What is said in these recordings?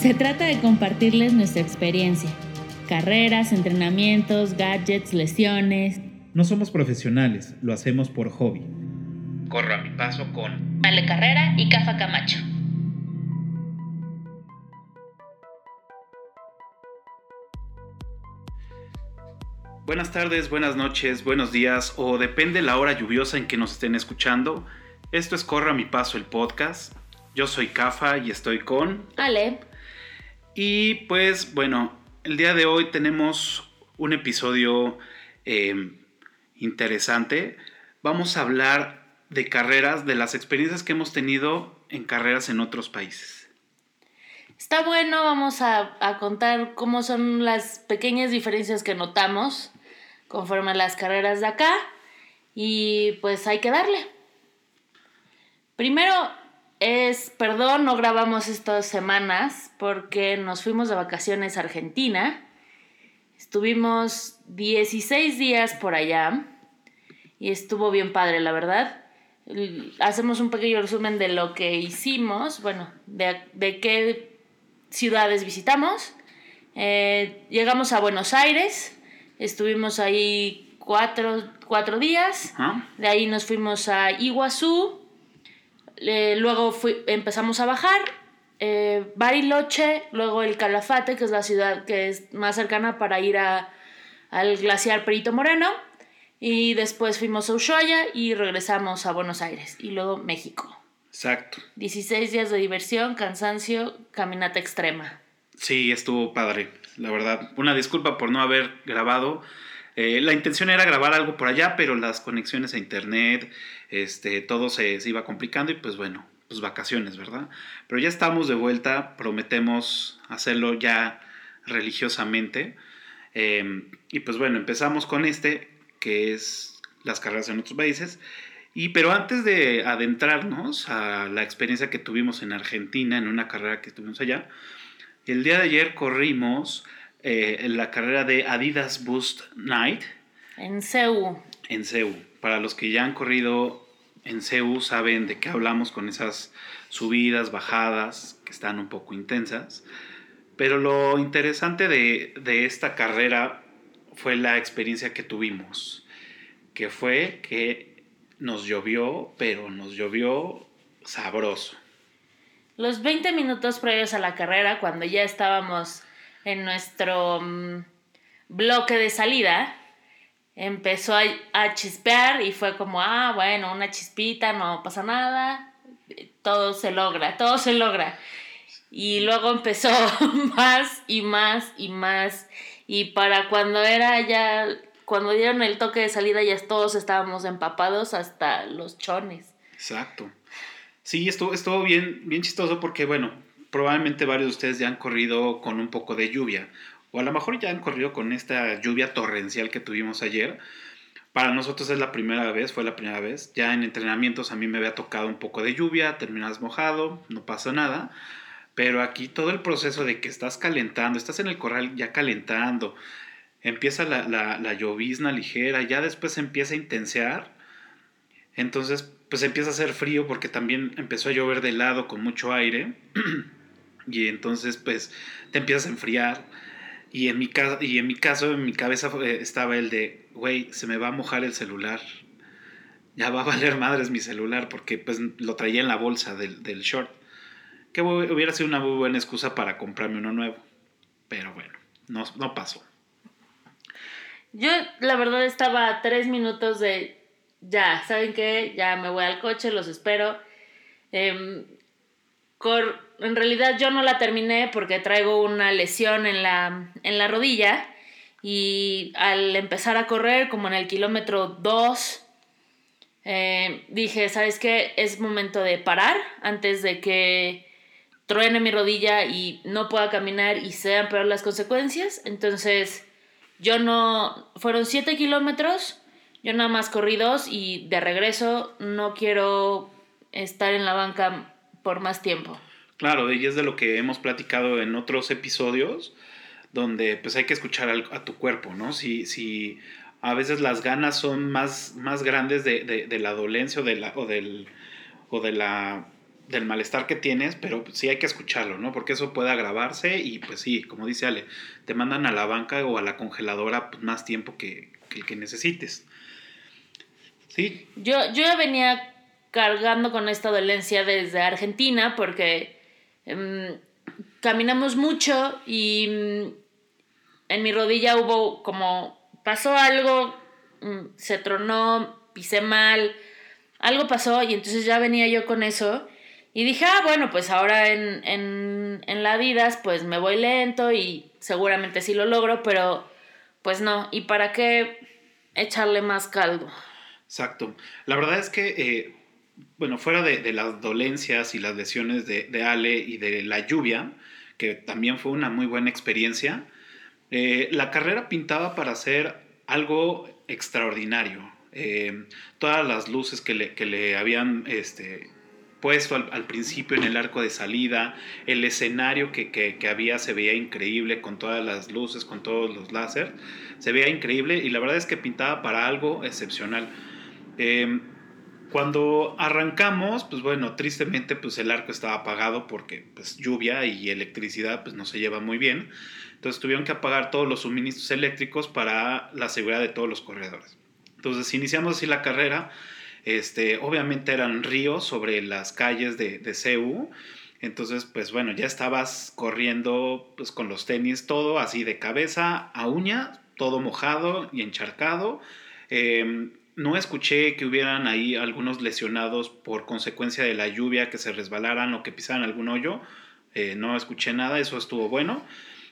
Se trata de compartirles nuestra experiencia. Carreras, entrenamientos, gadgets, lesiones. No somos profesionales, lo hacemos por hobby. Corro a mi paso con Ale Carrera y Cafa Camacho. Buenas tardes, buenas noches, buenos días o depende la hora lluviosa en que nos estén escuchando. Esto es Corra mi paso el podcast. Yo soy Cafa y estoy con Ale. Y pues bueno, el día de hoy tenemos un episodio eh, interesante. Vamos a hablar de carreras, de las experiencias que hemos tenido en carreras en otros países. Está bueno, vamos a, a contar cómo son las pequeñas diferencias que notamos conforme a las carreras de acá y pues hay que darle. Primero es, perdón, no grabamos estas semanas porque nos fuimos de vacaciones a Argentina. Estuvimos 16 días por allá y estuvo bien padre, la verdad. Hacemos un pequeño resumen de lo que hicimos, bueno, de, de qué ciudades visitamos. Eh, llegamos a Buenos Aires, Estuvimos ahí cuatro, cuatro días. De ahí nos fuimos a Iguazú. Luego empezamos a bajar. Eh, Bariloche, luego el Calafate, que es la ciudad que es más cercana para ir a, al glaciar Perito Moreno. Y después fuimos a Ushuaia y regresamos a Buenos Aires. Y luego México. Exacto. 16 días de diversión, cansancio, caminata extrema. Sí, estuvo padre la verdad. Una disculpa por no haber grabado. Eh, la intención era grabar algo por allá, pero las conexiones a internet, este, todo se, iba complicando y pues bueno, pues vacaciones, ¿verdad? Pero ya estamos de vuelta, prometemos hacerlo ya religiosamente. Em, y pues bueno, empezamos con este, que es las carreras en otros países. Y pero antes de adentrarnos a la experiencia que tuvimos en Argentina, en una carrera que tuvimos allá, el día de ayer corrimos eh, en la carrera de Adidas Boost Night. En CEU. En CEU. Para los que ya han corrido en CEU saben de qué hablamos con esas subidas, bajadas, que están un poco intensas. Pero lo interesante de, de esta carrera fue la experiencia que tuvimos, que fue que nos llovió, pero nos llovió sabroso. Los 20 minutos previos a la carrera, cuando ya estábamos en nuestro mm, bloque de salida, empezó a, chispear y fue como, ah, bueno, una chispita, no pasa nada, todo se logra, todo se logra. Y luego empezó más y más y más. Y para cuando era ya, cuando dieron el toque de salida, ya todos estábamos empapados hasta los chones. Exacto. Sí, estuvo, estuvo bien, bien chistoso porque, bueno, probablemente varios de ustedes ya han corrido con un poco de lluvia. O a lo mejor ya han corrido con esta lluvia torrencial que tuvimos ayer. Para nosotros es la primera vez, fue la primera vez. Ya en entrenamientos a mí me había tocado un poco de lluvia, terminas mojado, no pasa nada. Pero aquí todo el proceso de que estás calentando, estás en el corral ya calentando, empieza la, la, llovizna ligera, ya después empieza a intensear. Entonces pues empieza a hacer frío porque también empezó a llover de lado con mucho aire y entonces pues te empiezas a enfriar y en mi, caso, y en mi caso, en mi cabeza estaba el de, güey, se me va a mojar el celular, ya va a valer madres mi celular porque pues lo traía en la bolsa del, del short, que hubiera sido una muy buena excusa para comprarme uno nuevo, pero bueno, no, no pasó. Yo la verdad estaba a tres minutos de ya, ¿saben qué? Ya me voy al coche, los espero. Em, en realidad yo no la terminé porque traigo una lesión en la, en la rodilla y al empezar a correr, como en el kilómetro 2, em, dije, ¿sabes qué? Es momento de parar antes de que truene mi rodilla y no pueda caminar y sean peor las consecuencias. Entonces, yo no, fueron 7 kilómetros yo nada más corrí dos y de regreso no quiero estar en la banca por más tiempo. Claro, y es de lo que hemos platicado en otros episodios, donde pues hay que escuchar a tu cuerpo, ¿no? Si, si a veces las ganas son más, más grandes de, la dolencia o, de o, del, o de la del malestar que tienes, pero sí hay que escucharlo, ¿no? Porque eso puede agravarse y pues sí, como dice Ale, te mandan a la banca o a la congeladora pues, más tiempo que, que el que necesites. Sí. Yo, yo ya venía cargando con esta dolencia desde Argentina porque em, caminamos mucho y mm, en mi rodilla hubo como, pasó algo, mm, se tronó, pisé mal, algo pasó y entonces ya venía yo con eso y dije, ah, bueno, pues ahora en, en, en la Adidas pues me voy lento y seguramente sí lo logro, pero pues no, ¿y para qué echarle más caldo? Exacto. La verdad es que, eh, bueno, fuera de, de, las dolencias y las lesiones de, de, Ale y de la lluvia, que también fue una muy buena experiencia, eh, la carrera pintaba para hacer algo extraordinario. Eh, todas las luces que le, que le habían este, puesto al, al, principio en el arco de salida, el escenario que, que, que, había se veía increíble con todas las luces, con todos los láser, se veía increíble y la verdad es que pintaba para algo excepcional. Eh, cuando arrancamos, pues bueno, tristemente pues el arco estaba apagado porque pues lluvia y electricidad pues no se lleva muy bien. Entonces tuvieron que apagar todos los suministros eléctricos para la seguridad de todos los corredores. Entonces iniciamos así la carrera. Este, obviamente eran ríos sobre las calles de, de CEU. Entonces, pues bueno, ya estabas corriendo pues, con los tenis, todo así de cabeza a uña, todo mojado y encharcado. Eh, no escuché que hubieran ahí algunos lesionados por consecuencia de la lluvia, que se resbalaran o que pisaran algún hoyo. Eh, no escuché nada, eso estuvo bueno.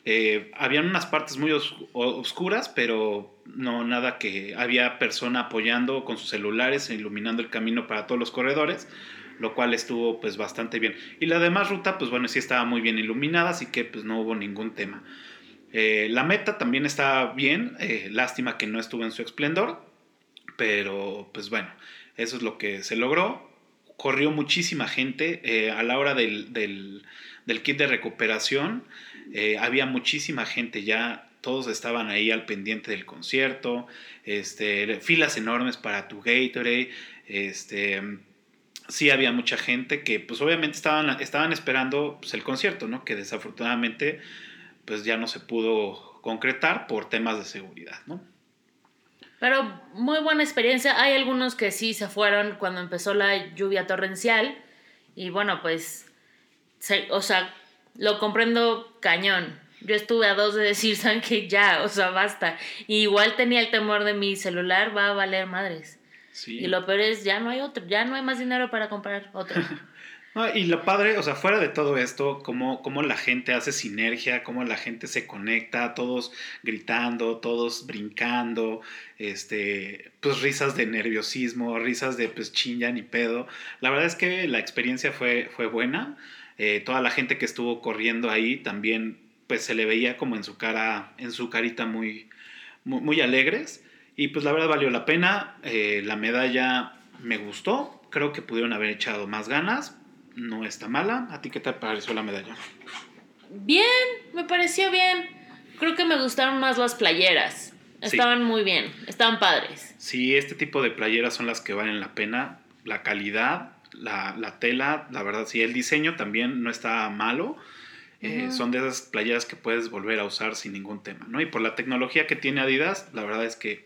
Eh, habían unas partes muy os oscuras, pero no nada que había persona apoyando con sus celulares e iluminando el camino para todos los corredores, lo cual estuvo pues bastante bien. Y la demás ruta, pues bueno, sí estaba muy bien iluminada, así que pues no hubo ningún tema. Eh, la meta también estaba bien, eh, lástima que no estuvo en su esplendor, pero pues bueno, eso es lo que se logró. Corrió muchísima gente eh, a la hora del, del, del kit de recuperación eh, había muchísima gente ya, todos estaban ahí al pendiente del concierto, este, filas enormes para tu Gatorade, este, sí había mucha gente que pues obviamente estaban, estaban esperando pues, el concierto, ¿no? Que desafortunadamente pues ya no se pudo concretar por temas de seguridad, ¿no? Pero muy buena experiencia. Hay algunos que sí se fueron cuando empezó la lluvia torrencial. Y bueno, pues, se, o sea, lo comprendo cañón. Yo estuve a dos de decir, ¿saben que ya? O sea, basta. Y igual tenía el temor de mi celular, va a valer madres. Sí. Y lo peor es, ya no hay otro, ya no hay más dinero para comprar otro. no, y lo padre, o sea, fuera de todo esto, cómo, cómo la gente hace sinergia, cómo la gente se conecta, todos gritando, todos brincando, este, pues risas de nerviosismo, risas de pues chinga ni pedo. La verdad es que la experiencia fue, fue buena. Eh, toda la gente que estuvo corriendo ahí también pues se le veía como en su cara, en su carita muy, muy, muy alegres. Y pues la verdad valió la pena. Eh, la medalla me gustó. Creo que pudieron haber echado más ganas. No está mala. ¿A ti qué te pareció la medalla? Bien, me pareció bien. Creo que me gustaron más las playeras. Estaban sí. muy bien, estaban padres. Sí, este tipo de playeras son las que valen la pena. La calidad, la, la, tela, la verdad, sí, el diseño también no está malo. Eh, uh -huh. Son de esas playeras que puedes volver a usar sin ningún tema, ¿no? Y por la tecnología que tiene Adidas, la verdad es que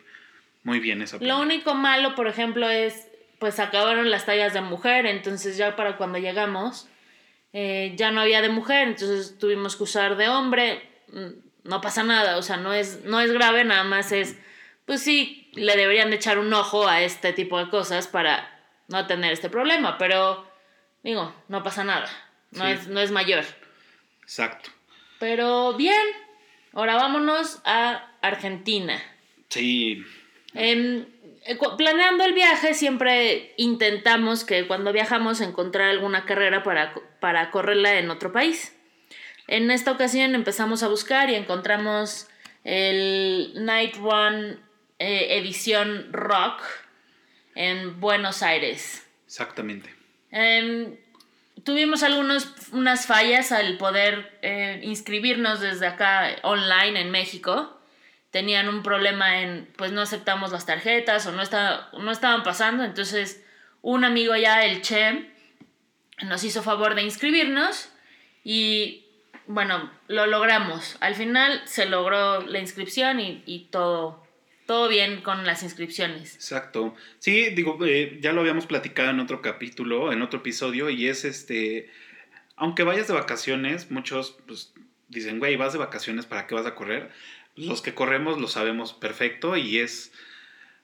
muy bien esa playera. Lo único malo, por ejemplo, es, pues acabaron las tallas de mujer, entonces ya para cuando llegamos, eh, ya no había de mujer, entonces tuvimos que usar de hombre. No pasa nada, o sea, no es, no es grave, nada más es, pues sí, le deberían de echar un ojo a este tipo de cosas para no tener este problema, pero digo, no pasa nada, no, sí. es, no es mayor. Exacto. Pero bien, ahora vámonos a Argentina. Sí. Eh, planeando el viaje siempre intentamos que cuando viajamos encontrar alguna carrera para, para correrla en otro país. En esta ocasión empezamos a buscar y encontramos el Night Run eh, edición rock en Buenos Aires. Exactamente. Eh, tuvimos algunos, unas fallas al poder eh, inscribirnos desde acá online en México. Tenían un problema en, pues no aceptamos las tarjetas o no, está, no estaban pasando. Entonces, un amigo ya, el Che, nos hizo favor de inscribirnos y bueno, lo logramos. Al final se logró la inscripción y, todo, todo bien con las inscripciones. Exacto. Sí, digo, eh, ya lo habíamos platicado en otro capítulo, en otro episodio, y es este, aunque vayas de vacaciones, muchos pues, dicen, güey, vas de vacaciones, ¿para qué vas a correr? Los que corremos lo sabemos perfecto y es,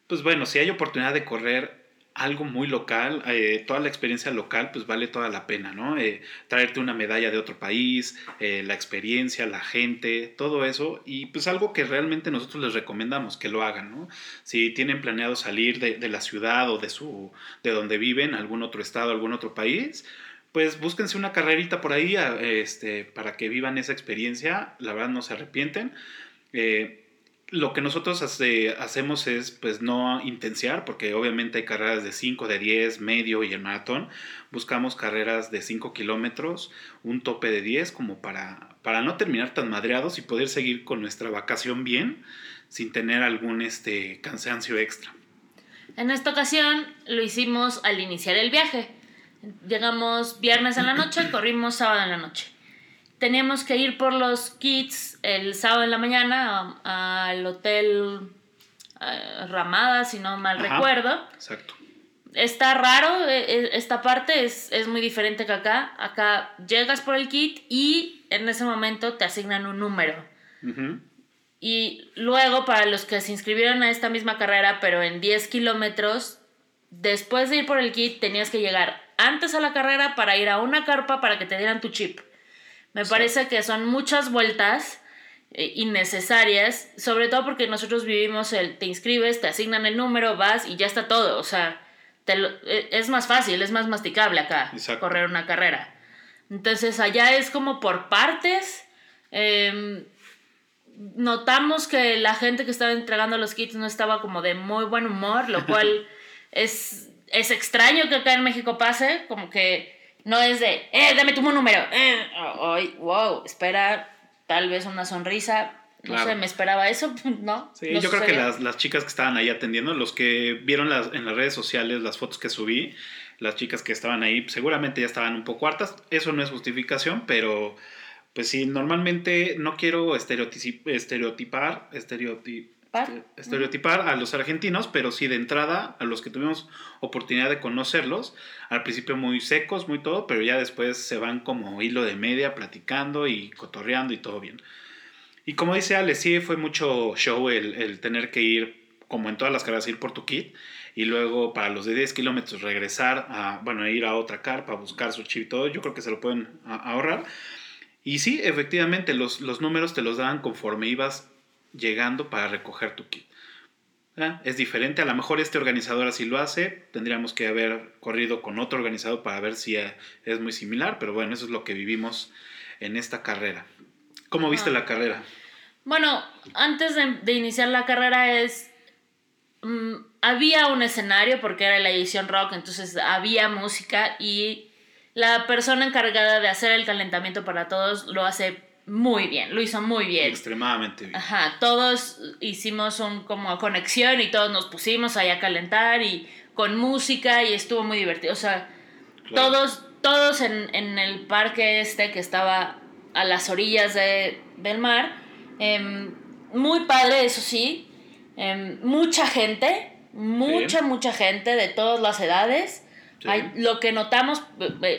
pues bueno, si hay oportunidad de correr algo muy local, eh, toda la experiencia local, pues vale toda la pena, ¿no? Eh, traerte una medalla de otro país, eh, la experiencia, la gente, todo eso, y pues algo que realmente nosotros les recomendamos que lo hagan, ¿no? Si tienen planeado salir de, de la ciudad o de, su, de donde viven, algún otro estado, algún otro país, pues búsquense una carrerita por ahí este, para que vivan esa experiencia, la verdad no se arrepienten. Eh, lo que nosotros hace, hacemos es pues no intensiar, porque obviamente hay carreras de 5, de 10, medio y el maratón. Buscamos carreras de 5 kilómetros, un tope de 10, como para, para no terminar tan madreados y poder seguir con nuestra vacación bien, sin tener algún este, cansancio extra. En esta ocasión lo hicimos al iniciar el viaje. Llegamos viernes en la noche y corrimos sábado en la noche teníamos que ir por los kits el sábado en la mañana al hotel eh, Ramada, si no mal recuerdo. Exacto. Está raro, e, e, esta parte es, muy diferente que acá. Acá llegas por el kit y en ese momento te asignan un número. Y luego, para los que se inscribieron a esta misma carrera, pero en 10 kilómetros, después de ir por el kit, tenías que llegar antes a la carrera para ir a una carpa para que te dieran tu chip. Me parece que son muchas vueltas eh, innecesarias, sobre todo porque nosotros vivimos el te inscribes, te asignan el número, vas y ya está todo. O sea, te e, es más fácil, es más masticable acá correr una carrera. Entonces allá es como por partes. Em, notamos que la gente que estaba entregando los kits no estaba como de muy buen humor, lo cual es, es extraño que acá en México pase, como que no es de, eh, dame tu número. Eh, wow, espera, tal vez una sonrisa. No sé, me esperaba eso, ¿no? Sí, yo creo que las, las, chicas que estaban ahí atendiendo, los que vieron las, en las redes sociales las fotos que subí, las chicas que estaban ahí, seguramente ya estaban un poco hartas. Eso no es justificación, pero pues sí, normalmente no quiero estereotipar, estereotipar, este, estereotipar a los argentinos, pero sí de entrada a los que tuvimos oportunidad de conocerlos, al principio muy secos, muy todo, pero ya después se van como hilo de media platicando y cotorreando y todo bien. Y como dice Ale, sí fue mucho show el, tener que ir, como en todas las carreras, ir por tu kit y luego para los de 10 kilómetros regresar a, bueno, ir a otra carpa, buscar su chip y todo, yo creo que se lo pueden ahorrar. Y sí, efectivamente, los, los números te los daban conforme ibas llegando para recoger tu kit. Ah, es diferente, a lo mejor este organizador así lo hace, tendríamos que haber corrido con otro organizador para ver si eh, es muy similar, pero bueno, eso es lo que vivimos en esta carrera. ¿Cómo viste la carrera? Bueno, antes de, iniciar la carrera es... Mm, había un escenario porque era la edición rock, entonces había música y la persona encargada de hacer el calentamiento para todos lo hace muy bien, lo hizo muy bien. Extremadamente bien. Ajá, todos hicimos un como conexión y todos nos pusimos ahí a calentar y con música y estuvo muy divertido. O sea, todos, todos en, el parque este que estaba a las orillas de, del mar, em, muy padre, eso sí, em, mucha gente, mucha, mucha gente de todas las edades. Hay, lo que notamos,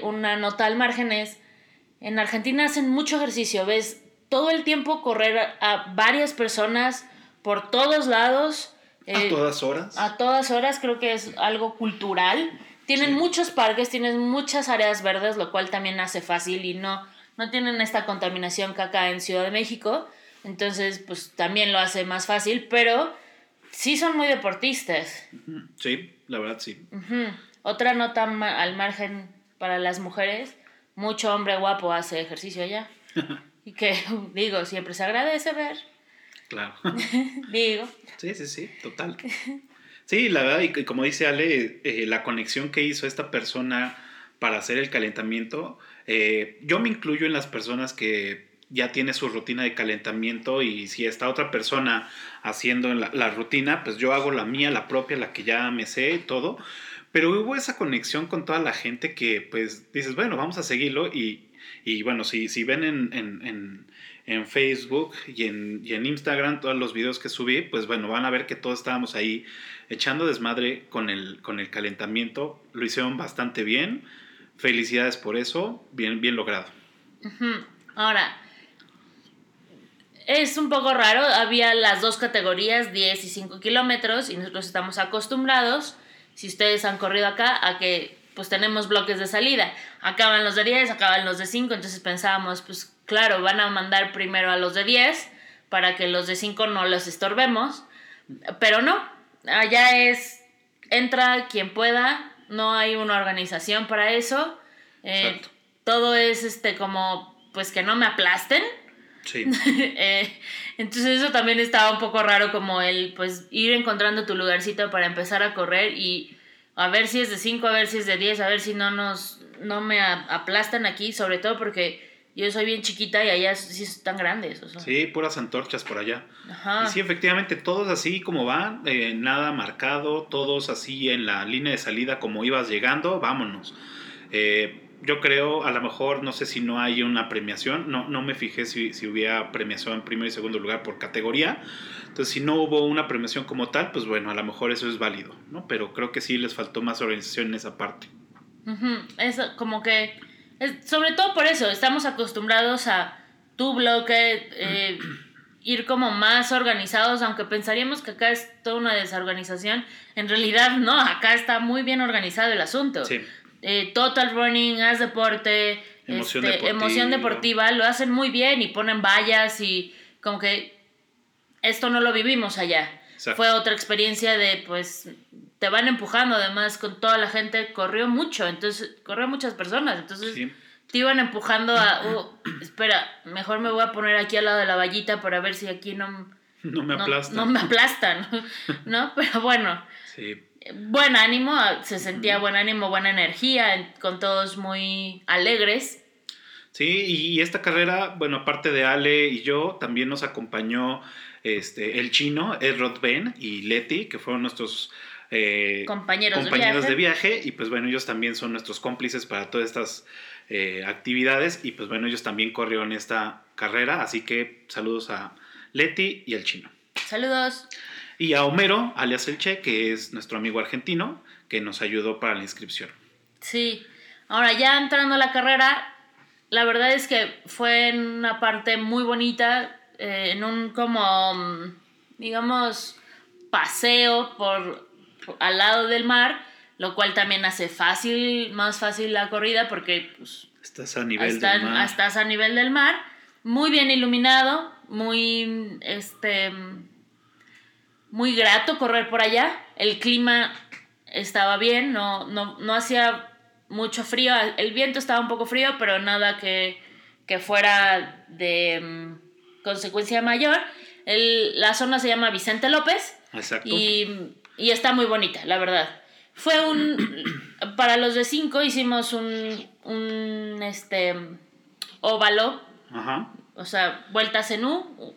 una nota al margen es en Argentina hacen mucho ejercicio, ves todo el tiempo correr a, varias personas por todos lados. a eh, todas horas. A todas horas, creo que es algo cultural. Tienen muchos parques, tienen muchas áreas verdes, lo cual también hace fácil y no, no tienen esta contaminación que acá en Ciudad de México. Entonces, pues también lo hace más fácil, pero sí son muy deportistas. Sí, la verdad sí. Otra nota al margen para las mujeres mucho hombre guapo hace ejercicio allá. y que, digo, siempre se agradece ver. Claro. digo. Sí, sí, sí, total. Sí, la verdad, y como dice Ale, eh, la conexión que hizo esta persona para hacer el calentamiento, eh, yo me incluyo en las personas que ya tiene su rutina de calentamiento y si está otra persona haciendo la, la rutina, pues yo hago la mía, la propia, la que ya me sé todo Pero hubo esa conexión con toda la gente que, pues, dices, bueno, vamos a seguirlo. Y, y bueno, si, si ven en, en, en, en Facebook y en, y en Instagram todos los videos que subí, pues bueno, van a ver que todos estábamos ahí echando desmadre con el, con el calentamiento. Lo hicieron bastante bien. Felicidades por eso. Bien, bien logrado. Ahora, es un poco raro, había las dos categorías, 10 y 5 kilómetros, y nosotros estamos acostumbrados, si ustedes han corrido acá, a que pues tenemos bloques de salida. Acaban los de 10, acaban los de 5, entonces pensábamos, pues claro, van a mandar primero a los de 10 para que los de 5 no los estorbemos, pero no, allá es, entra quien pueda, no hay una organización para eso, eh, todo es este como, pues que no me aplasten. Sí. Eh, entonces eso también estaba un poco raro como el pues ir encontrando tu lugarcito para empezar a correr y a ver si es de 5, a ver si es de 10, a ver si no nos no me a- aplastan aquí, sobre todo porque yo soy bien chiquita y allá sí están grandes. O sea. Sí, puras antorchas por allá. Ajá. Y sí, efectivamente, todos así como van, eh, nada marcado, todos así en la línea de salida como ibas llegando, vámonos. Eh, yo creo, a lo mejor, no sé si no hay una premiación, no, no me fijé si, si hubiera premiación en primero y segundo lugar por categoría. Entonces, si no hubo una premiación como tal, pues bueno, a lo mejor eso es válido, ¿no? Pero creo que sí les faltó más organización en esa parte. Ujú, Es como que, es- sobre todo por eso, estamos acostumbrados a tu bloque, eh, ir como más organizados, aunque pensaríamos que acá es toda una desorganización, en realidad no, acá está muy bien organizado el asunto. Sí. Eh, total running, haz deporte, Emoción este, deportiva. emoción deportiva, lo hacen muy bien y ponen vallas y como que esto no lo vivimos allá. Exacto. Fue otra experiencia de, pues, te van empujando, además con toda la gente, corrió mucho, entonces, corrió muchas personas, entonces Sí. te iban empujando a, "Oh, espera, mejor me voy a poner aquí al lado de la vallita para ver si aquí no, No me no- aplastan. no me aplastan, ¿no? Pero bueno, Sí. Buen ánimo, se sentía buen ánimo, buena energía, en- con todos muy alegres. Sí, y esta carrera, bueno, aparte de Ale y yo, también nos acompañó este, el chino, Edrod Ben y Leti, que fueron nuestros eh, Compañeros, compañeros de viaje. Y pues bueno, ellos también son nuestros cómplices para todas estas eh, actividades. Y pues bueno, ellos también corrieron esta carrera. Así que saludos a Leti y al chino. Saludos. Y a Homero, alias El Che, que es nuestro amigo argentino, que nos ayudó para la inscripción. Sí. Ahora ya entrando a la carrera, la verdad es que fue en una parte muy bonita, eh, en un como, mm, digamos, paseo por, por- al lado del mar, lo cual también hace fácil, más fácil la corrida porque pues, Estás a nivel del mar. estás a nivel del mar, muy bien iluminado, muy este muy grato correr por allá. El clima estaba bien, no, no, no hacía mucho frío, el viento estaba un poco frío, pero nada que, que fuera de mm, consecuencia mayor. El- la zona se llama Vicente López Exacto. y, y está muy bonita, la verdad. Fue un. Para los de 5 hicimos un. Un. Este. Óvalo. Ajá. O sea, vueltas en U.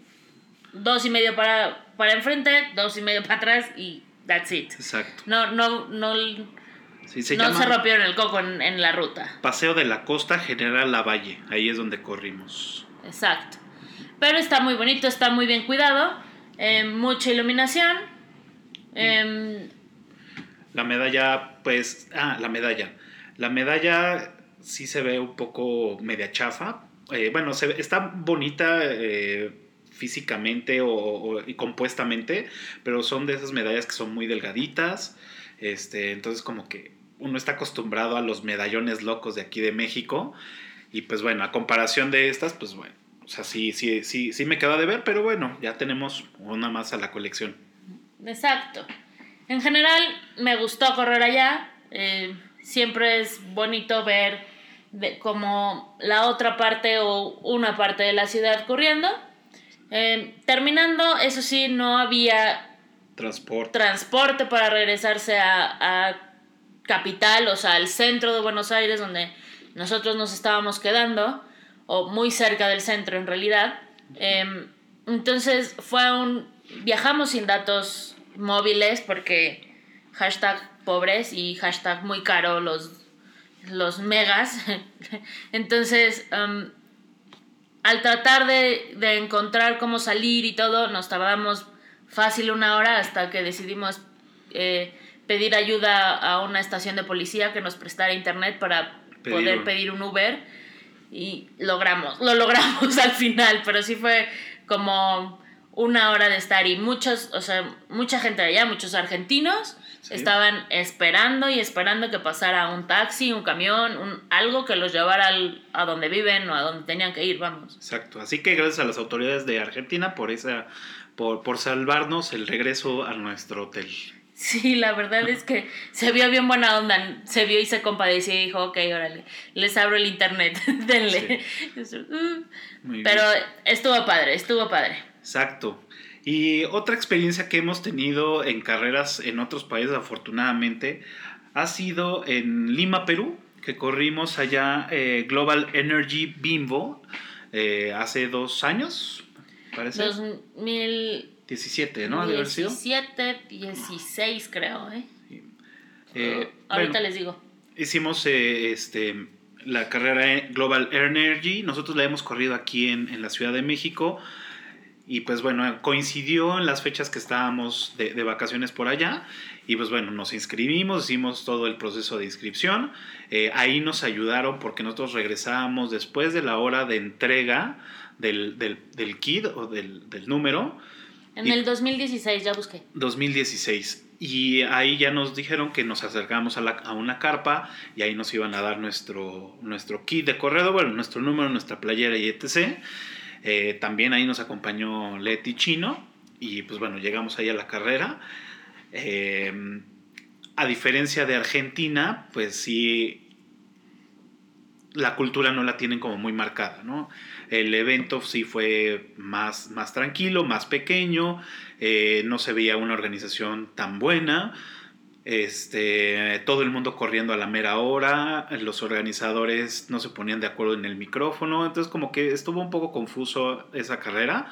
Dos y medio para, para enfrente, dos y medio para atrás y that's it. Exacto. No, no, no, Sí, se no llama se rompieron el coco en, en la ruta. Paseo de la Costa General Lavalle. Ahí es donde corrimos. Exacto. Pero está muy bonito, está muy bien cuidado. eh, mucha iluminación. em, La medalla, pues. Ah, la medalla. La medalla sí se ve un poco media chafa. Eh, bueno, se está bonita eh, físicamente o, o- y compuestamente, pero son de esas medallas que son muy delgaditas. Este, entonces, como que uno está acostumbrado a los medallones locos de aquí de México. Y pues bueno, a comparación de estas, pues bueno. O sea, sí, sí, sí, sí me queda de ver, pero bueno, ya tenemos una más a la colección. Exacto. En general me gustó correr allá. eh, siempre es bonito ver como la otra parte o una parte de la ciudad corriendo. Eh, terminando, eso sí, no había Transporte. transporte para regresarse a, a capital, o sea, al centro de Buenos Aires, donde nosotros nos estábamos quedando, o muy cerca del centro en realidad. Em, entonces fue un... Viajamos sin datos móviles porque hashtag pobres y hashtag muy caro los, los megas. Entonces, um, al tratar de, de encontrar cómo salir y todo, nos tardamos fácil una hora hasta que decidimos eh, pedir ayuda a una estación de policía que nos prestara internet para Pedir poder un- pedir un Uber y logramos, lo logramos al final, pero sí fue como una hora de estar y muchos, o sea, mucha gente de allá, muchos argentinos Sí. estaban esperando y esperando que pasara un taxi, un camión, un, algo que los llevara al- a donde viven o a donde tenían que ir, vamos. Exacto. Así que gracias a las autoridades de Argentina por esa, por, por salvarnos el regreso a nuestro hotel. Sí, la verdad es que se vio bien buena onda. Se vio y se compadeció y dijo, ok, órale, les abro el internet, denle. Uh, Pero estuvo padre, estuvo padre. Exacto. Y otra experiencia que hemos tenido en carreras en otros países, afortunadamente, ha sido en Lima, Perú, que corrimos allá eh, Global Energy Bimbo eh, hace dos años, parece. 2017, 17, ¿no? Ha de haber sido. 16 creo, ¿eh? Eh, Ahorita bueno, les digo. hicimos eh, este, la carrera Global Energy. Nosotros la hemos corrido aquí en, en la Ciudad de México. Y pues bueno, coincidió en las fechas que estábamos de, de vacaciones por allá. Y pues bueno, nos inscribimos, hicimos todo el proceso de inscripción. Eh, ahí nos ayudaron porque nosotros regresábamos después de la hora de entrega del, del, del kit o del, del número. En y- el 2016 ya busqué. 2016. Y ahí ya nos dijeron que nos acercamos a, la- a una carpa y ahí nos iban a dar nuestro, nuestro kit de corredor, bueno, nuestro número, nuestra playera y etc. Eh, también ahí nos acompañó Leti Chino y pues bueno, llegamos ahí a la carrera. Eh, a diferencia de Argentina, pues sí, la cultura no la tienen como muy marcada, ¿no? El evento sí fue más, más tranquilo, más pequeño, eh, no se veía una organización tan buena, este, todo el mundo corriendo a la mera hora, los organizadores no se ponían de acuerdo en el micrófono, entonces como que estuvo un poco confuso esa carrera.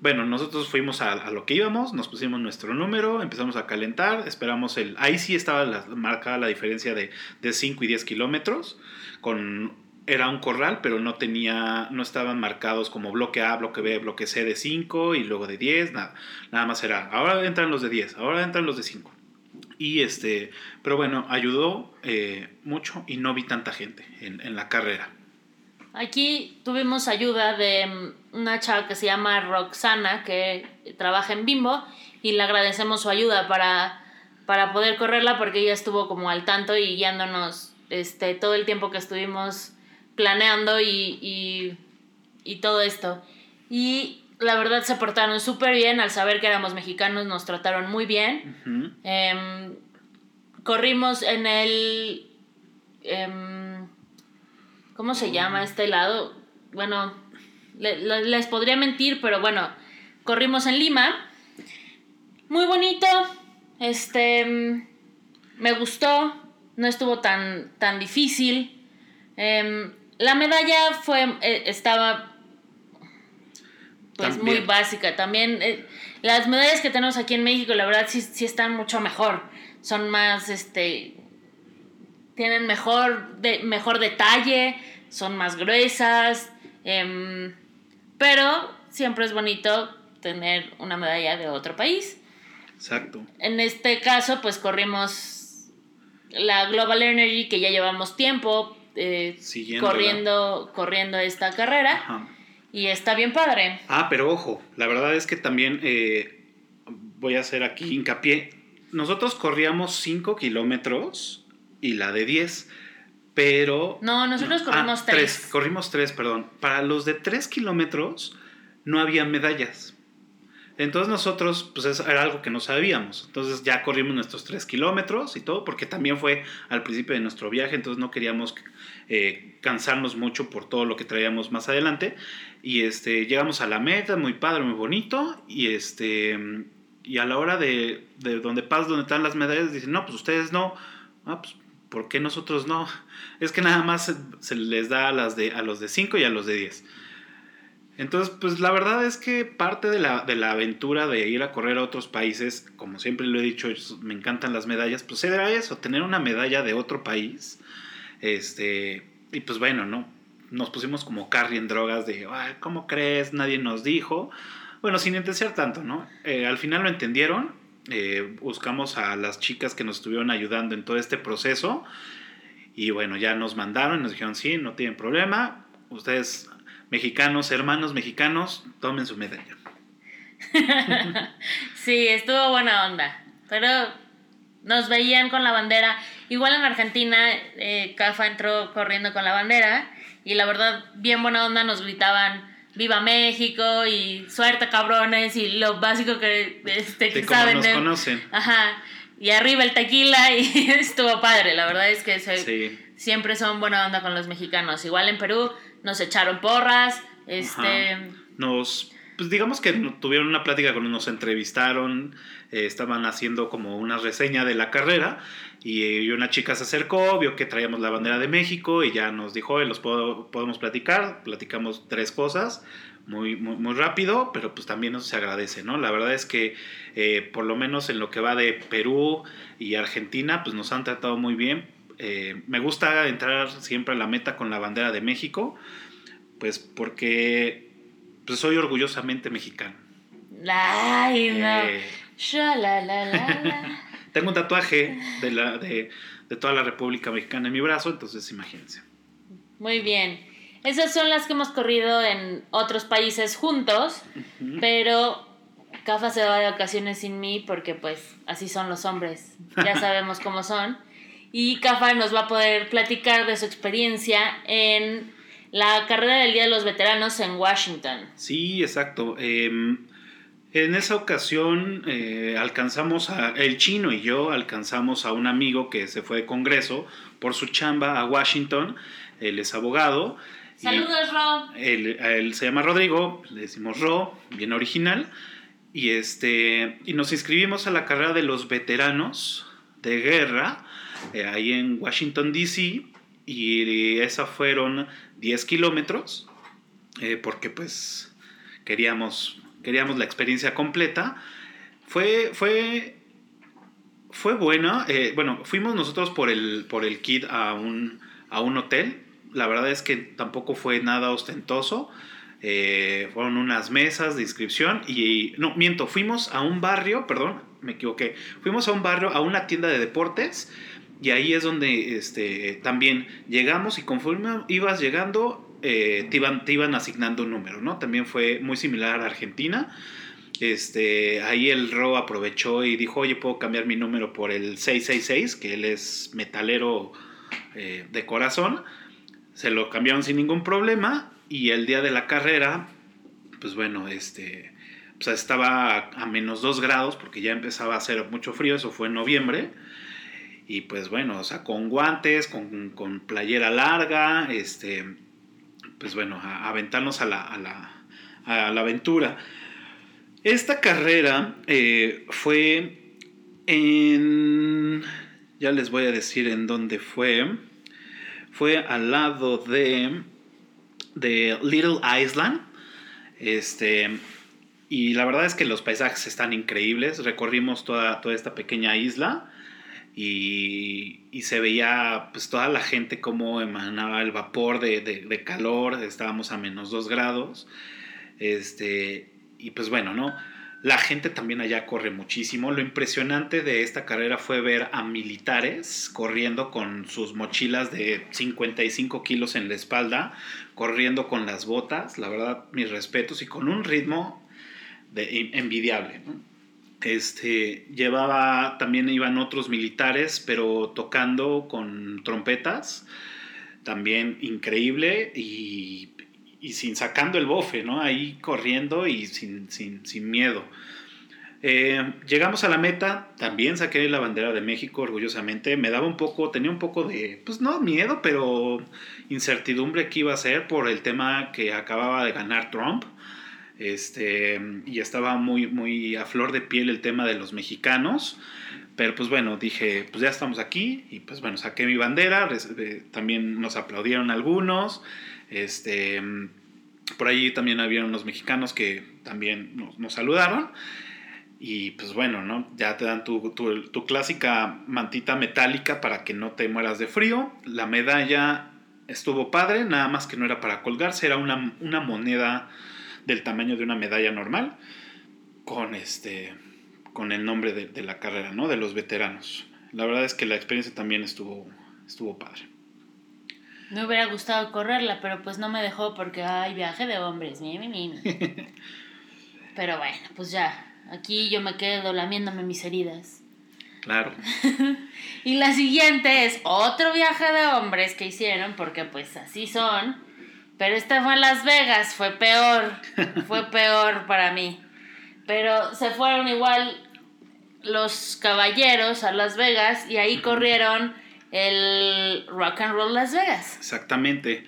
Bueno, nosotros fuimos a, lo que íbamos, nos pusimos nuestro número, empezamos a calentar, esperamos el... Ahí sí estaba la- marcada la diferencia de, de 5 y 10 kilómetros, con... Era un corral, pero no tenía, no estaban marcados como bloque A, bloque B, bloque C de 5 y luego de 10, nada. Nada más era, ahora entran los de 10, ahora entran los de 5. Y este, pero bueno, ayudó eh, mucho y no vi tanta gente en, en la carrera. Aquí tuvimos ayuda de mm, una chava que se llama Roxana, que trabaja en Bimbo, y le agradecemos su ayuda para, para poder correrla porque ella estuvo como al tanto y guiándonos este, todo el tiempo que estuvimos planeando y, y, y todo esto. Y la verdad se portaron súper bien, al saber que éramos mexicanos nos trataron muy bien. Em, corrimos en el... em, ¿Cómo se llama este lado? Bueno, le- le- les podría mentir, pero bueno, corrimos en Lima. Muy bonito. Este... em, me gustó. No estuvo tan, tan difícil. La medalla fue... eh, estaba... Pues muy básica. También eh, las medallas que tenemos aquí en México, la verdad, sí, sí están mucho mejor. Son más, este, tienen mejor, de, mejor detalle, son más gruesas, em, pero siempre es bonito tener una medalla de otro país. Exacto. En este caso, pues corrimos la Global Energy, que ya llevamos tiempo eh, corriendo, corriendo esta carrera, Ajá. Y está bien padre. Ah, pero ojo, la verdad es que también eh, voy a hacer aquí hincapié. Nosotros corríamos 5 kilómetros y la de 10, pero... No, nosotros corrimos Ah, tres. Corrimos 3, perdón. Para los de 3 kilómetros no había medallas. Entonces nosotros, pues eso era algo que no sabíamos. Entonces ya corrimos nuestros 3 kilómetros y todo, porque también fue al principio de nuestro viaje, entonces no queríamos eh, cansarnos mucho por todo lo que traíamos más adelante. Y este, llegamos a la meta, muy padre, muy bonito. Y este y a la hora de, de donde pasas, donde están las medallas, dicen, no, pues ustedes no. Ah, pues, ¿por qué nosotros no? Es que nada más se, se les da a, las de, a los de 5 y a los de 10. Entonces, pues la verdad es que parte de la, de la aventura de ir a correr a otros países, como siempre lo he dicho, me encantan las medallas, pues era eso, tener una medalla de otro país. Este, y pues bueno, ¿no? Nos pusimos como carry en drogas de, Ay, ¿cómo crees? Nadie nos dijo. Bueno, sin entender tanto, ¿no? Eh, al final lo entendieron, eh, buscamos a las chicas que nos estuvieron ayudando en todo este proceso y bueno, ya nos mandaron, nos dijeron, sí, no tienen problema, ustedes mexicanos, hermanos mexicanos, tomen su medalla. sí, estuvo buena onda, pero nos veían con la bandera. Igual en Argentina, eh, Cafa entró corriendo con la bandera y la verdad, bien buena onda, nos gritaban viva México y suerte cabrones y lo básico que, este, que saben. Nos conocen. Ajá. Y arriba el tequila y estuvo padre, la verdad es que siempre son buena onda con los mexicanos. Igual en Perú nos echaron porras, este... Nos, pues digamos que tuvieron una plática con nos entrevistaron, eh, estaban haciendo como una reseña de la carrera y, una chica se acercó, vio que traíamos la bandera de México y ya nos dijo, los puedo, podemos platicar, platicamos tres cosas. Muy, muy, muy, rápido, pero pues también eso se agradece, ¿no? La verdad es que eh, por lo menos en lo que va de Perú y Argentina, pues nos han tratado muy bien, eh, me gusta entrar siempre a la meta con la bandera de México, pues porque pues soy orgullosamente mexicano. Ay, no. Eh, tengo un tatuaje de, la, de, toda la República Mexicana en mi brazo, entonces imagínense. Muy bien. Esas son las que hemos corrido en otros países juntos, pero Cafa se va de vacaciones sin mí porque pues así son los hombres, ya sabemos cómo son y Cafa nos va a poder platicar de su experiencia en la carrera del Día de los Veteranos en Washington. Sí, exacto. Em, en esa ocasión eh, alcanzamos a, el chino y yo alcanzamos a un amigo que se fue de congreso por su chamba a Washington. Él es abogado. Saludos, Ro. Él, se llama Rodrigo, le decimos Ro, bien original. Y, este, y nos inscribimos a la carrera de los veteranos de guerra eh, ahí en Washington, D.C. Y esa fueron 10 kilómetros, eh, porque pues queríamos, queríamos la experiencia completa. Fue, fue, fue buena. Eh, bueno, fuimos nosotros por el, por el kit a un, a un hotel. La verdad es que tampoco fue nada ostentoso. fueron unas mesas de inscripción y no, miento, fuimos a un barrio, perdón, me equivoqué, fuimos a un barrio, a una tienda de deportes y ahí es donde este, también llegamos y conforme ibas llegando, eh, te, iban, te iban asignando un número, ¿no? También fue muy similar a Argentina. Este, ahí el RO aprovechó y dijo, oye, puedo cambiar mi número por el 666, que él es metalero eh, de corazón. Se lo cambiaron sin ningún problema y el día de la carrera, pues bueno, este, pues estaba a, a menos 2 grados porque ya empezaba a hacer mucho frío, eso fue en noviembre. Y pues bueno, o sea, con guantes, con, playera larga, este, pues bueno, aventarnos a la, a, la, a la, aventura. Esta carrera eh, fue en, ya les voy a decir en dónde fue, fue al lado de, de Little Island, este, y la verdad es que los paisajes están increíbles, recorrimos toda, toda esta pequeña isla, y, se veía pues toda la gente como emanaba el vapor de, calor, estábamos a menos 2 grados, este, y pues bueno, ¿no? La gente también allá corre muchísimo. Lo impresionante de esta carrera fue ver a militares corriendo con sus mochilas de 55 kilos en la espalda, corriendo con las botas, la verdad, mis respetos, y con un ritmo de, envidiable. Este, llevaba, también iban otros militares, pero tocando con trompetas, también increíble y, sin sacando el bofe, ¿no? Ahí corriendo y sin, miedo. Eh, llegamos a la meta, también saqué la bandera de México orgullosamente, me daba un poco, tenía un poco de, pues no miedo, pero incertidumbre que iba a ser por el tema que acababa de ganar Trump. Este, y estaba muy, muy a flor de piel el tema de los mexicanos. Pero pues bueno, dije, pues ya estamos aquí y pues bueno, saqué mi bandera, también nos aplaudieron algunos. Este, Por ahí también había unos mexicanos que también nos, nos saludaron. Y pues bueno, ¿no? Ya te dan tu, tu, tu, clásica mantita metálica para que no te mueras de frío. La medalla estuvo padre, nada más que no era para colgarse, era una, una moneda del tamaño de una medalla normal con este con el nombre de, de, la carrera, ¿no? De los veteranos. La verdad es que la experiencia también estuvo, estuvo padre. Me hubiera gustado correrla, pero pues no me dejó porque hay viaje de hombres, mi, mi, mi. pero bueno, pues ya, Aquí yo me quedo lamiéndome mis heridas. Claro. y la siguiente es otro viaje de hombres que hicieron, porque pues así son. Pero este fue en Las Vegas, fue peor. fue peor para mí. Pero se fueron igual los caballeros a Las Vegas y ahí corrieron el Rock and Roll Las Vegas. Exactamente.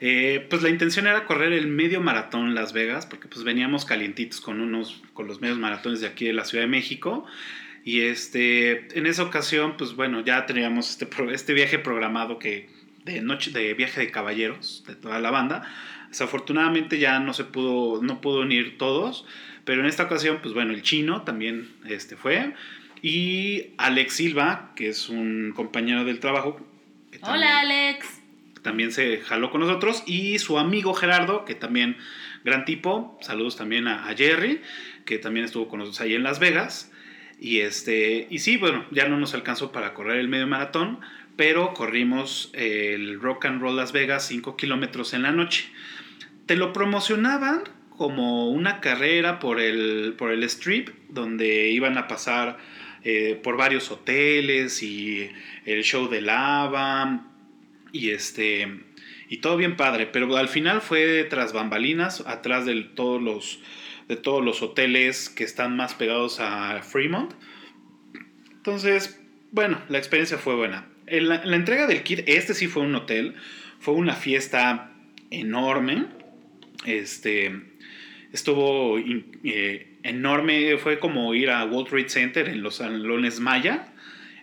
Eh, pues la intención era correr el medio maratón Las Vegas, porque pues veníamos calientitos con unos, con los medios maratones de aquí de la Ciudad de México. Y este, en esa ocasión, pues bueno, ya teníamos este, este viaje programado que de noche, de viaje de caballeros, de toda la banda. Desafortunadamente ya no se pudo, no pudo unir todos, pero en esta ocasión, pues bueno, el chino también este, fue. Y Alex Silva, que es un compañero del trabajo. Hola, Alex también se jaló con nosotros, y su amigo Gerardo, que también gran tipo, saludos también a, Jerry, que también estuvo con nosotros ahí en Las Vegas. Y, este, y sí, bueno, ya no nos alcanzó para correr el medio maratón, pero corrimos el Rock and Roll Las Vegas 5 kilómetros en la noche. Te lo promocionaban como una carrera por el, por el strip, donde iban a pasar eh, por varios hoteles y el show de lava, y este y todo bien padre, pero al final fue tras bambalinas, atrás de todos los de todos los hoteles que están más pegados a Fremont. Entonces, bueno, la experiencia fue buena. La, entrega del kit, este sí fue un hotel, fue una fiesta enorme. Este estuvo eh, enorme, fue como ir a World Trade Center en los salones Maya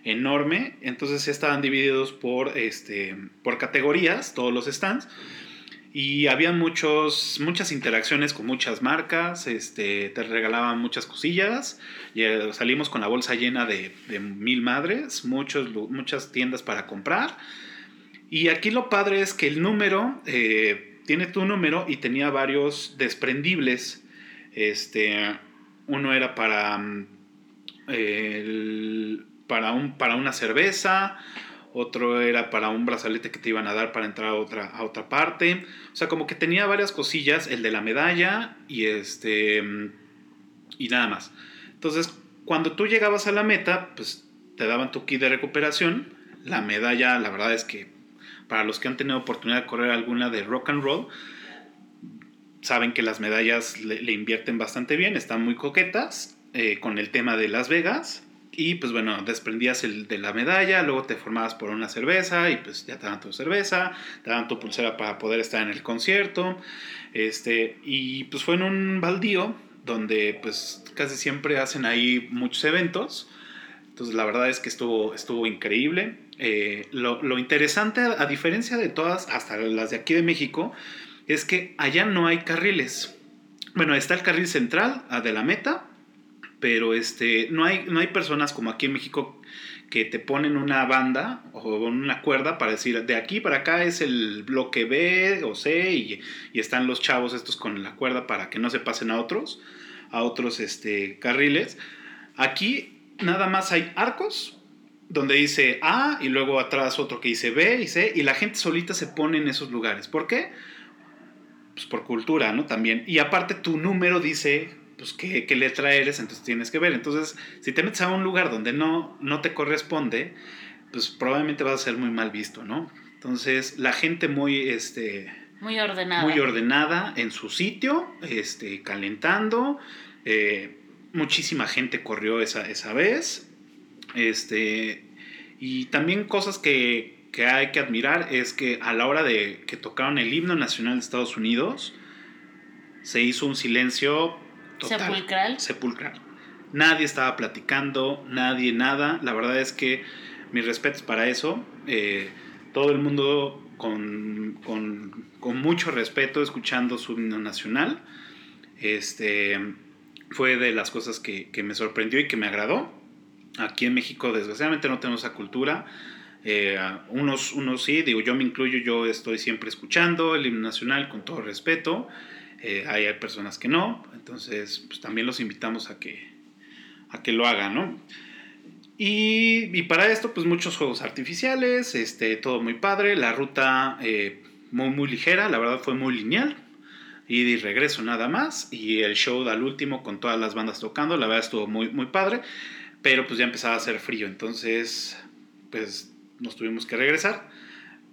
enorme, entonces estaban divididos por, este, por categorías, todos los stands, y había muchos, muchas interacciones con muchas marcas, este, te regalaban muchas cosillas, y eh, salimos con la bolsa llena de, de mil madres, muchos, muchas tiendas para comprar, y aquí lo padre es que el número, eh, tiene tu número y tenía varios desprendibles, este, uno era para... Mm, el, para, un, para una cerveza, otro era para un brazalete que te iban a dar para entrar a otra, a otra parte. O sea, como que tenía varias cosillas, el de la medalla y este y nada más. Entonces, cuando tú llegabas a la meta, pues te daban tu kit de recuperación. La medalla, la verdad es que para los que han tenido oportunidad de correr alguna de rock and roll, saben que las medallas le, invierten bastante bien, están muy coquetas eh, con el tema de Las Vegas. Y pues bueno, desprendías el de la medalla, luego te formabas por una cerveza y pues ya te dan tu cerveza, te dan tu pulsera para poder estar en el concierto. Este, y pues fue en un baldío donde pues casi siempre hacen ahí muchos eventos. Entonces la verdad es que estuvo, estuvo increíble. Eh, lo, lo interesante, a diferencia de todas, hasta las de aquí de México, es que allá no hay carriles. Bueno, está el carril central de la meta, pero este, no, hay, no hay personas como aquí en México que te ponen una banda o una cuerda para decir, de aquí para acá es el bloque B o C y, están los chavos estos con la cuerda para que no se pasen a otros, a otros este, carriles. Aquí nada más hay arcos donde dice A y luego atrás otro que dice B y C y la gente solita se pone en esos lugares. ¿Por qué? Pues por cultura, ¿no? También. Y aparte tu número dice pues qué, qué, letra eres, entonces tienes que ver. Entonces, si te metes a un lugar donde no, no te corresponde, pues probablemente vas a ser muy mal visto, ¿no? Entonces, la gente muy, este... Muy ordenada. Muy ordenada en su sitio, este, calentando. Eh, muchísima gente corrió esa, esa vez. Este, y también cosas que, que hay que admirar es que a la hora de que tocaron el himno nacional de Estados Unidos, se hizo un silencio sepulcral. Sepulcral. Nadie estaba platicando, nadie nada. La verdad es que mis respetos para eso. Eh, todo el mundo con, con, con mucho respeto escuchando su himno nacional. Este, fue de las cosas que, que, me sorprendió y que me agradó. Aquí en México, desgraciadamente, no tenemos esa cultura. Eh, unos, unos sí, digo, yo me incluyo, yo estoy siempre escuchando el himno nacional con todo respeto. Eh, hay, hay, personas que no, entonces pues, también los invitamos a que, a que lo hagan, ¿no? Y, y, para esto, pues muchos juegos artificiales, este, todo muy padre, la ruta eh, muy, muy ligera, la verdad fue muy lineal, ida y regreso nada más, y el show al último con todas las bandas tocando, la verdad estuvo muy, muy padre, pero pues ya empezaba a hacer frío, entonces pues nos tuvimos que regresar,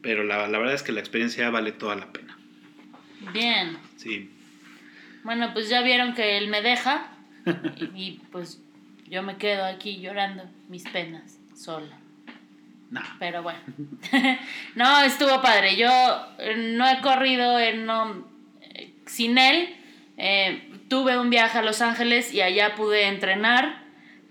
pero la, la verdad es que la experiencia vale toda la pena. Bien. Sí. Bueno, pues ya vieron que él me deja y, y pues yo me quedo aquí llorando mis penas sola. No. Pero bueno. no, estuvo padre. Yo no he corrido en, no, sin él. Eh, tuve un viaje a Los Ángeles y allá pude entrenar,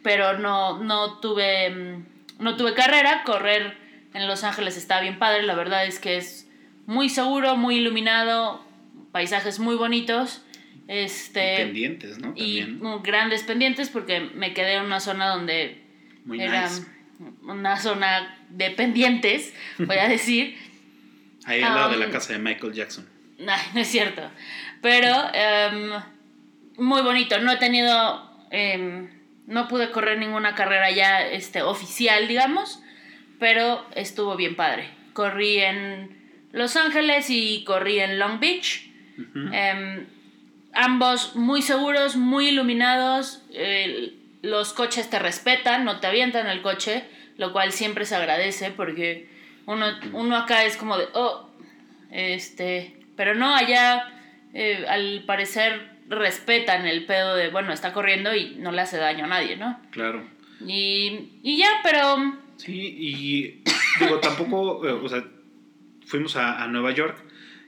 pero no, no, tuve, no tuve carrera. Correr en Los Ángeles está bien padre. La verdad es que es muy seguro, muy iluminado, paisajes muy bonitos. Este, y pendientes, ¿no? También. Y grandes pendientes porque me quedé en una zona donde Muy era nice. una zona de pendientes, voy a decir. Ahí al lado de la Um, casa de Michael Jackson. Ay, no es cierto. Pero em, muy bonito. No he tenido, em, no pude correr ninguna carrera ya este, oficial, digamos, pero estuvo bien padre. Corrí en Los Ángeles y corrí en Long Beach. Ambos muy seguros, muy iluminados. eh, los coches te respetan, no te avientan el coche, lo cual siempre se agradece porque uno, uno acá es como de, oh, este, pero no, allá eh, al parecer respetan el pedo de, bueno, está corriendo y no le hace daño a nadie, ¿no? Claro. Y, y ya, pero Sí, y digo, tampoco, eh, o sea, fuimos a, a Nueva York,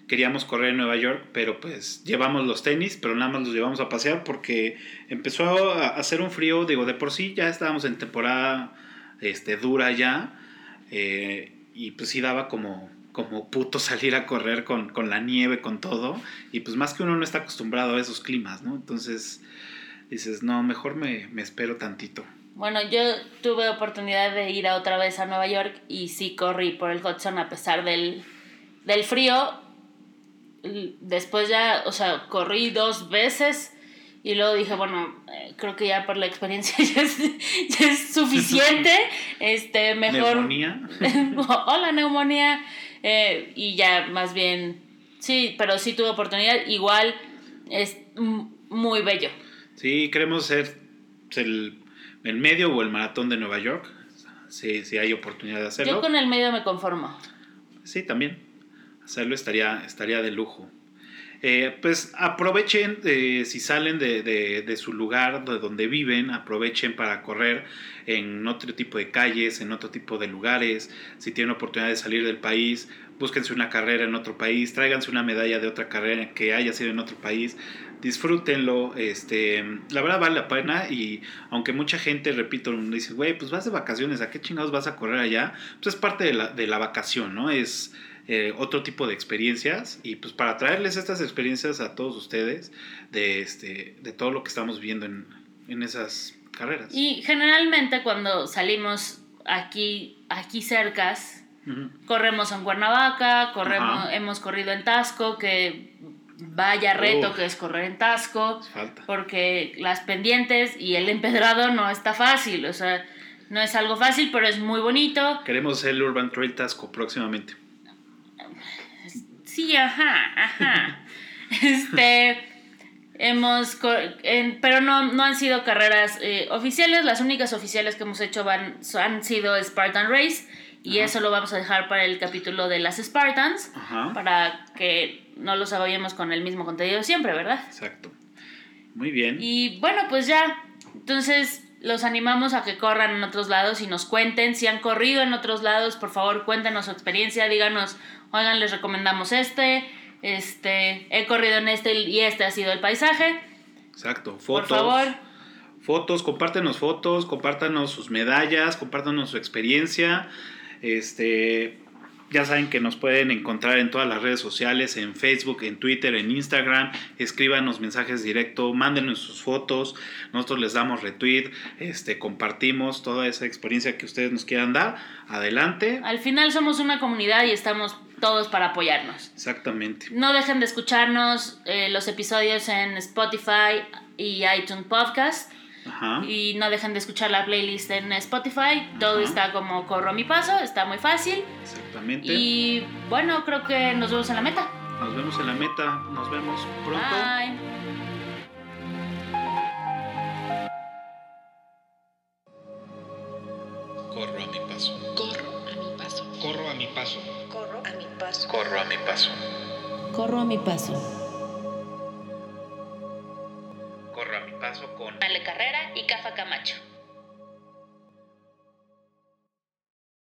queríamos correr en Nueva York, pero pues llevamos los tenis, pero nada más los llevamos a pasear porque empezó a hacer un frío, digo, de por sí ya estábamos en temporada este, dura ya, eh, y pues sí daba como, como puto salir a correr con, con la nieve, con todo, y pues más que uno no está acostumbrado a esos climas, ¿no? Entonces dices, no, mejor me, me espero tantito. Bueno, yo tuve oportunidad de ir otra vez a Nueva York y sí corrí por el Hudson a pesar del, del frío. Después ya, o sea, corrí dos veces y luego dije, bueno, eh, creo que ya por la experiencia ya es, ya es suficiente. Este, mejor... Neumonía. Hola, neumonía. Eh, y ya, más bien, sí, pero sí tuve oportunidad. Igual es muy bello. Sí, queremos hacer el, el medio o el maratón de Nueva York. Sí, sí hay oportunidad de Yo hacerlo. con el medio me conformo. Sí, también. Hacerlo estaría, estaría de lujo. Eh, pues aprovechen, eh, si salen de, de- de su lugar, de donde viven, aprovechen para correr en otro tipo de calles, en otro tipo de lugares. Si tienen oportunidad de salir del país, búsquense una carrera en otro país, tráiganse una medalla de otra carrera que haya sido en otro país. Disfrútenlo, este, la verdad vale la pena y aunque mucha gente, repito, dice, güey, pues vas de vacaciones, ¿a qué chingados vas a correr allá? Pues es parte de la, de la vacación, ¿no? Es, eh, otro tipo de experiencias y pues para traerles estas experiencias a todos ustedes de, este, de todo lo que estamos viendo en, en esas carreras. Y generalmente cuando salimos aquí, aquí cercas, Ujú. corremos en Cuernavaca, corremos, Ajá. hemos corrido en Tasco, que vaya reto Uf. que es correr en Tasco, Falta. porque las pendientes y el empedrado no está fácil, o sea, no es algo fácil, pero es muy bonito. Queremos el Urban Trail Tasco próximamente. Sí, ajá, ajá. este, hemos, en- pero no, no han sido carreras eh, oficiales, las únicas oficiales que hemos hecho van, han sido Spartan Race y Ajá. eso lo vamos a dejar para el capítulo de las Spartans, Ajá. para que no los agobiemos con el mismo contenido siempre, ¿verdad? Exacto. Muy bien. Y bueno, pues ya, entonces los animamos a que corran en otros lados y nos cuenten si han corrido en otros lados, por favor cuéntenos su experiencia, díganos, oigan, les recomendamos este, este, he corrido en este y este ha sido el paisaje, Exacto. por Fotos. favor. Fotos, compártenos fotos, compártanos sus medallas, compártanos su experiencia. Este, Ya saben que nos pueden encontrar en todas las redes sociales, en Facebook, en Twitter, en Instagram. Escríbanos mensajes directos, mándenos sus fotos. Nosotros les damos retweet, este, compartimos toda esa experiencia que ustedes nos quieran dar. Adelante. Al final somos una comunidad y estamos todos para apoyarnos. Exactamente. No dejen de escucharnos eh, los episodios en Spotify y iTunes Podcast. Ajá. Y no dejen de escuchar la playlist en Spotify. Todo Ajá. está como corro a mi paso, está muy fácil. Exactamente. Y bueno, creo que nos vemos en la meta. Nos vemos en la meta. Nos vemos pronto. Bye. Corro a mi paso. Corro a mi paso. Corro a mi paso. Corro a mi paso. Corro a mi paso. Corro a mi paso. Paso con Ale Carrera y Cafa Camacho.